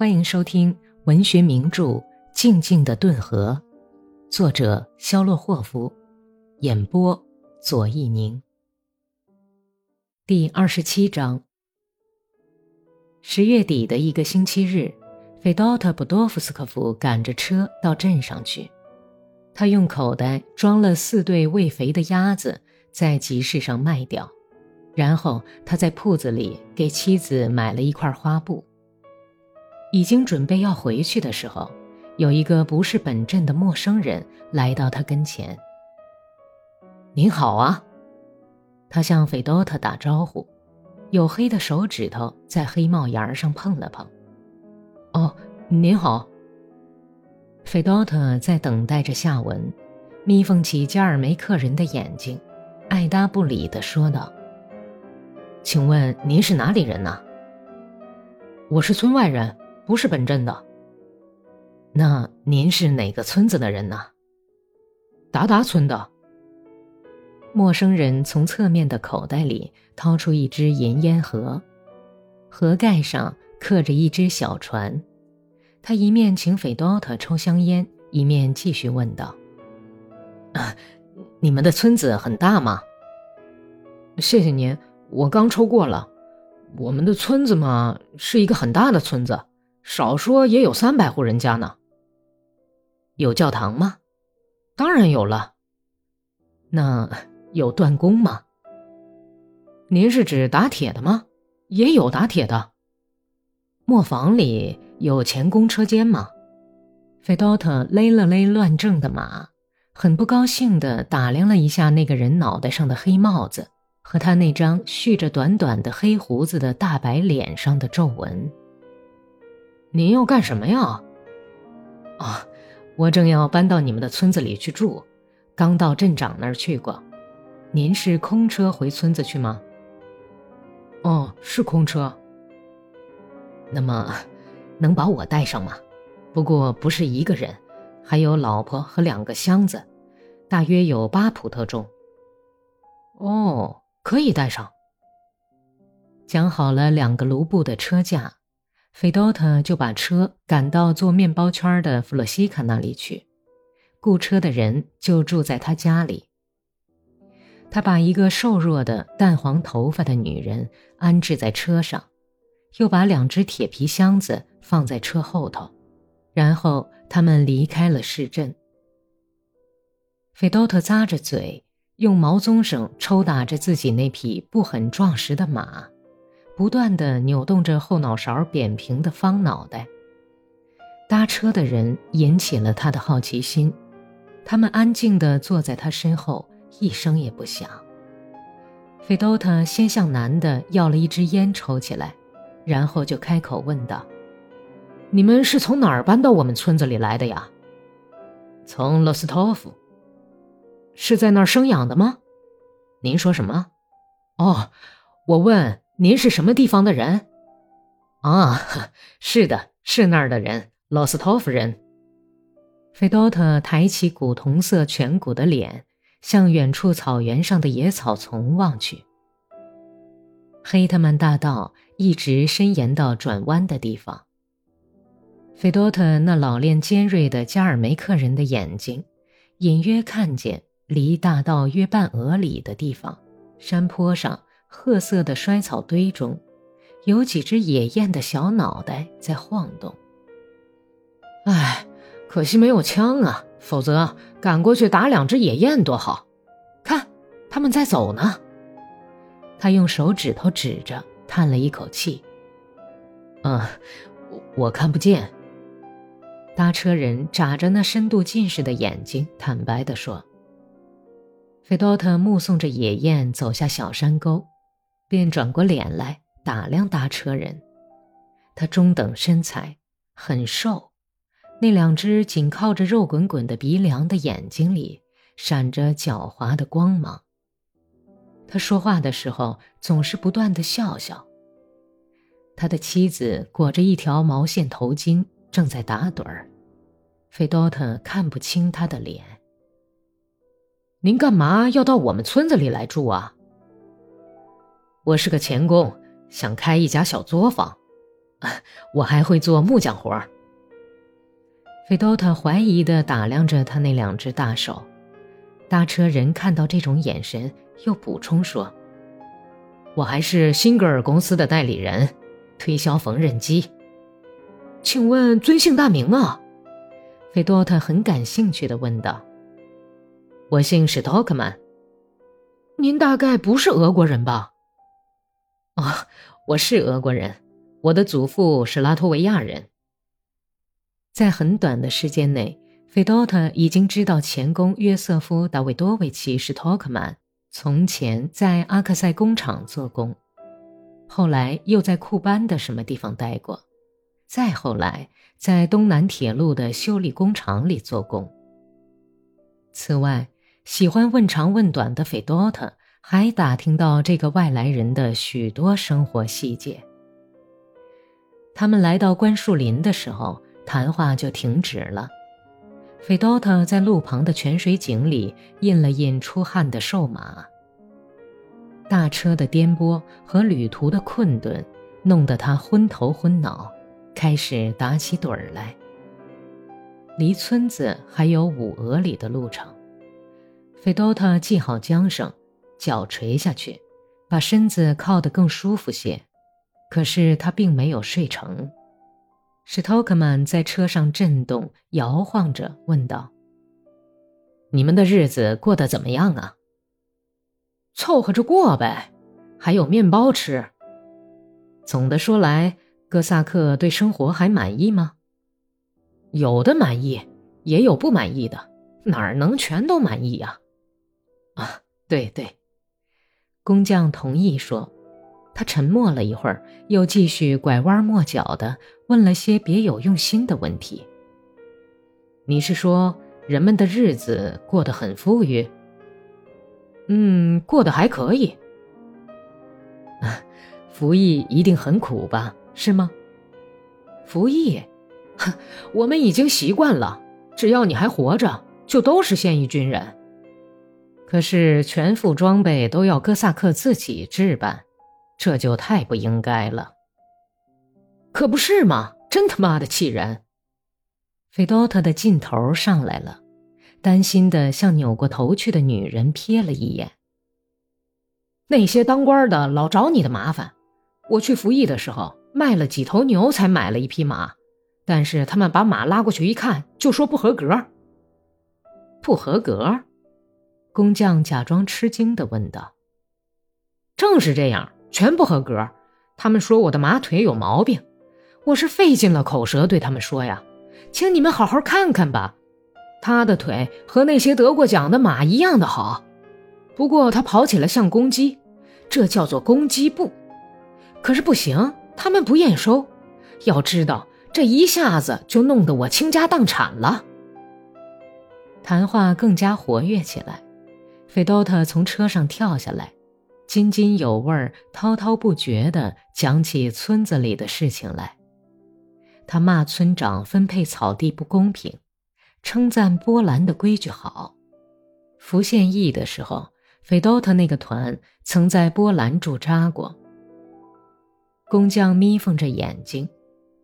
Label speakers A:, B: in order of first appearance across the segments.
A: 欢迎收听文学名著《静静的顿河》，作者肖洛霍夫，演播左一宁。第二十七章。十月底的一个星期日，费多特·布多夫斯科夫赶着车到镇上去。他用口袋装了四对喂肥的鸭子，在集市上卖掉。然后他在铺子里给妻子买了一块花布。已经准备要回去的时候，有一个不是本镇的陌生人来到他跟前。“您好啊！”他向费多特打招呼，黝黑的手指头在黑帽檐上碰了碰。“哦，您好。”费多特在等待着下文，眯缝起加尔梅克人的眼睛，爱答不理地说道。请问您是哪里人呢？我是村外人，不是本镇的。那您是哪个村子的人呢？达达村的。陌生人从侧面的口袋里掏出一只银烟盒，盒盖上刻着一只小船。他一面请斐多特抽香烟，一面继续问道：“啊，你们的村子很大吗？”谢谢您。我刚抽过了，我们的村子嘛是一个很大的村子，少说也有三百户人家呢。有教堂吗？当然有了。那有锻工吗？您是指打铁的吗？也有打铁的。磨坊里有钳工车间吗？费多特勒了勒乱挣的马，很不高兴地打量了一下那个人脑袋上的黑帽子。和他那张蓄着短短的黑胡子的大白脸上的皱纹。您要干什么呀？啊，我正要搬到你们的村子里去住，刚到镇长那儿去过。您是空车回村子去吗？哦，是空车。那么，能把我带上吗？不过不是一个人，还有老婆和两个箱子，大约有八普特重。哦。可以带上。讲好了两个卢布的车价，费多特就把车赶到做面包圈的弗洛西卡那里去。雇车的人就住在他家里。他把一个瘦弱的淡黄头发的女人安置在车上，又把两只铁皮箱子放在车后头，然后他们离开了市镇。费多特咂着嘴。用毛棕绳抽打着自己那匹不很壮实的马，不断地扭动着后脑勺扁平的方脑袋。搭车的人引起了他的好奇心，他们安静地坐在他身后，一声也不响。费多特先向男的要了一支烟抽起来，然后就开口问道：“你们是从哪儿搬到我们村子里来的呀？”“从罗斯托夫。”是在那儿生养的吗？您说什么？哦，我问您是什么地方的人？啊，是的，是那儿的人，罗斯托夫人。费多特抬起古铜色颧骨的脸，向远处草原上的野草丛望去。黑特曼大道一直伸延到转弯的地方。费多特那老练尖锐的加尔梅克人的眼睛，隐约看见。离大道约半俄里的地方，山坡上褐色的衰草堆中，有几只野雁的小脑袋在晃动。唉，可惜没有枪啊，否则赶过去打两只野雁多好。看，他们在走呢。他用手指头指着，叹了一口气。嗯，我我看不见。搭车人眨着那深度近视的眼睛，坦白地说。费多特目送着野雁走下小山沟，便转过脸来打量搭车人。他中等身材，很瘦，那两只紧靠着肉滚滚的鼻梁的眼睛里闪着狡猾的光芒。他说话的时候总是不断的笑笑。他的妻子裹着一条毛线头巾，正在打盹儿。费多特看不清他的脸。您干嘛要到我们村子里来住啊？我是个钳工，想开一家小作坊。我还会做木匠活儿。费多特怀疑地打量着他那两只大手，搭车人看到这种眼神，又补充说：“我还是辛格尔公司的代理人，推销缝纫机。请问尊姓大名啊？”费多特很感兴趣地问道。“我姓史托克曼。您大概不是俄国人吧？”“哦，我是俄国人。”我的祖父是拉脱维亚人。在很短的时间内，费多特已经知道钳工约瑟夫·达维多维奇是托克曼，从前在阿克塞工厂做工，后来又在库班的什么地方待过，再后来在东南铁路的修理工厂里做工。此外，喜欢问长问短的费多特还打听到这个外来人的许多生活细节。他们来到关树林的时候，谈话就停止了。费多特在路旁的泉水井里印了印出汗的瘦马。大车的颠簸和旅途的困顿，弄得他昏头昏脑，开始打起盹儿来。离村子还有五俄里的路程，费多特系好缰绳，脚垂下去，把身子靠得更舒服些。可是他并没有睡成，史托克曼在车上震动摇晃着问道：“你们的日子过得怎么样啊？”“凑合着过呗，还有面包吃。”总的说来，哥萨克对生活还满意吗？有的满意，也有不满意的，哪儿能全都满意呀？啊，对对，工匠同意说。他沉默了一会儿，又继续拐弯抹角的问了些别有用心的问题。你是说人们的日子过得很富裕？嗯，过得还可以。服役一定很苦吧？是吗？服役，哼，我们已经习惯了。只要你还活着，就都是现役军人。可是全副装备都要哥萨克自己置办。这就太不应该了，可不是吗？真他妈的气人！费多特的劲头上来了，担心的向扭过头去的女人瞥了一眼。那些当官的老找你的麻烦，我去服役的时候卖了几头牛才买了一匹马，但是他们把马拉过去一看，就说不合格。不合格？工匠假装吃惊的问道。正是这样。全不合格，他们说我的马腿有毛病，我是费尽了口舌对他们说呀，请你们好好看看吧，他的腿和那些得过奖的马一样的好，不过他跑起来像公鸡，这叫做公鸡步，可是不行，他们不验收，要知道这一下子就弄得我倾家荡产了。谈话更加活跃起来，费多特从车上跳下来。津津有味儿、滔滔不绝地讲起村子里的事情来。他骂村长分配草地不公平，称赞波兰的规矩好。服现役的时候，费多特那个团曾在波兰驻扎过。工匠眯缝着眼睛，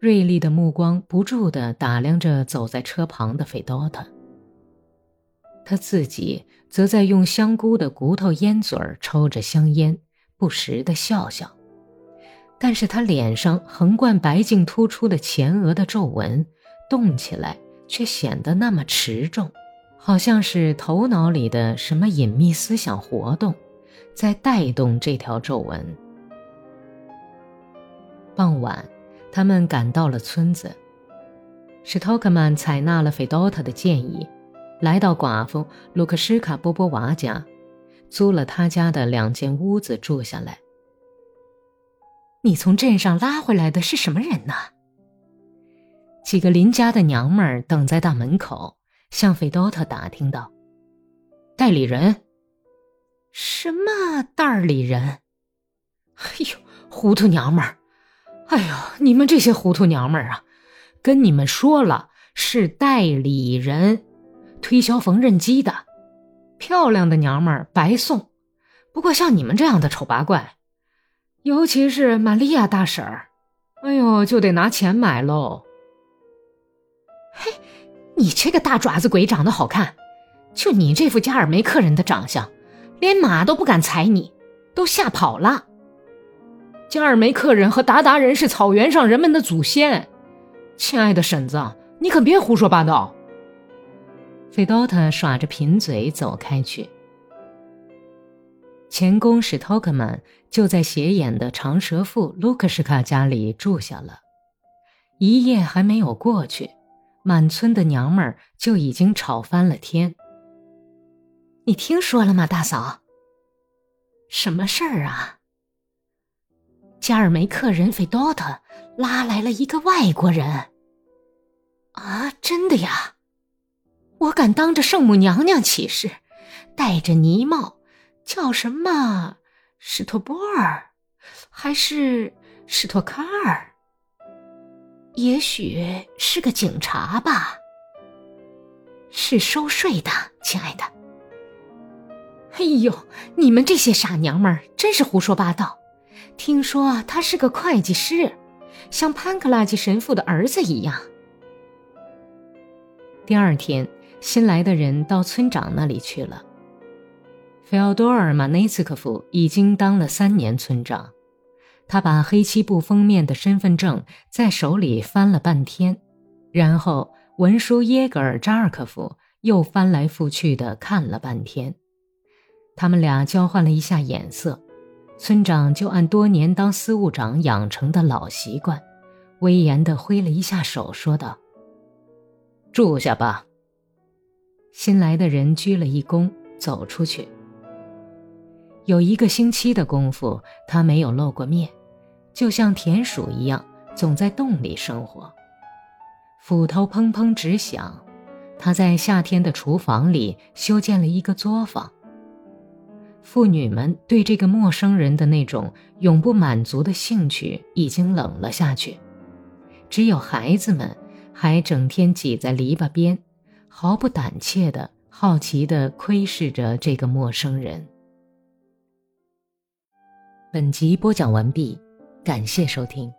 A: 锐利的目光不住地打量着走在车旁的费多特。他自己则在用香菇的骨头烟嘴儿抽着香烟，不时地笑笑。但是他脸上横贯白净突出的前额的皱纹，动起来却显得那么持重，好像是头脑里的什么隐秘思想活动，在带动这条皱纹。傍晚，他们赶到了村子。史托克曼采纳了费多特的建议。来到寡妇卢克什卡波波娃家，租了他家的两间屋子住下来。你从镇上拉回来的是什么人呢？几个邻家的娘们儿等在大门口，向费多特打听道：“代理人？什么代理人？哎呦，糊涂娘们儿！哎呦，你们这些糊涂娘们儿啊！跟你们说了，是代理人。”推销缝纫机的，漂亮的娘们儿白送。不过像你们这样的丑八怪，尤其是玛利亚大婶儿，哎呦，就得拿钱买喽。
B: 嘿，你这个大爪子鬼长得好看，就你这副加尔梅克人的长相，连马都不敢踩你，都吓跑了。
A: 加尔梅克人和鞑靼人是草原上人们的祖先。亲爱的婶子，你可别胡说八道。费多特耍着贫嘴走开去。前公使托克曼就在斜眼的长舌妇卢克什卡家里住下了。一夜还没有过去，满村的娘们儿就已经吵翻了天。
B: 你听说了吗，大嫂？
A: 什么事儿啊？
B: 加尔梅克人费多特拉来了一个外国人。啊，真的呀！我敢当着圣母娘娘起誓，戴着呢帽，叫什么史托波尔，还是史托卡尔？也许是个警察吧？是收税的，亲爱的。哎呦，你们这些傻娘们儿真是胡说八道！听说他是个会计师，像潘克拉基神父的儿子一样。
A: 第二天，新来的人到村长那里去了。费奥多尔·马内斯科夫已经当了三年村长，他把黑漆布封面的身份证在手里翻了半天，然后文书耶格尔·扎尔科夫又翻来覆去的看了半天。他们俩交换了一下眼色。村长就按多年当司务长养成的老习惯，威严地挥了一下手，说道：“住下吧。”新来的人鞠了一躬，走出去。有一个星期的功夫，他没有露过面，就像田鼠一样，总在洞里生活。斧头砰砰直响，他在夏天的厨房里修建了一个作坊。妇女们对这个陌生人的那种永不满足的兴趣已经冷了下去，只有孩子们还整天挤在篱笆边，毫不胆怯的好奇地窥视着这个陌生人。本集播讲完毕，感谢收听。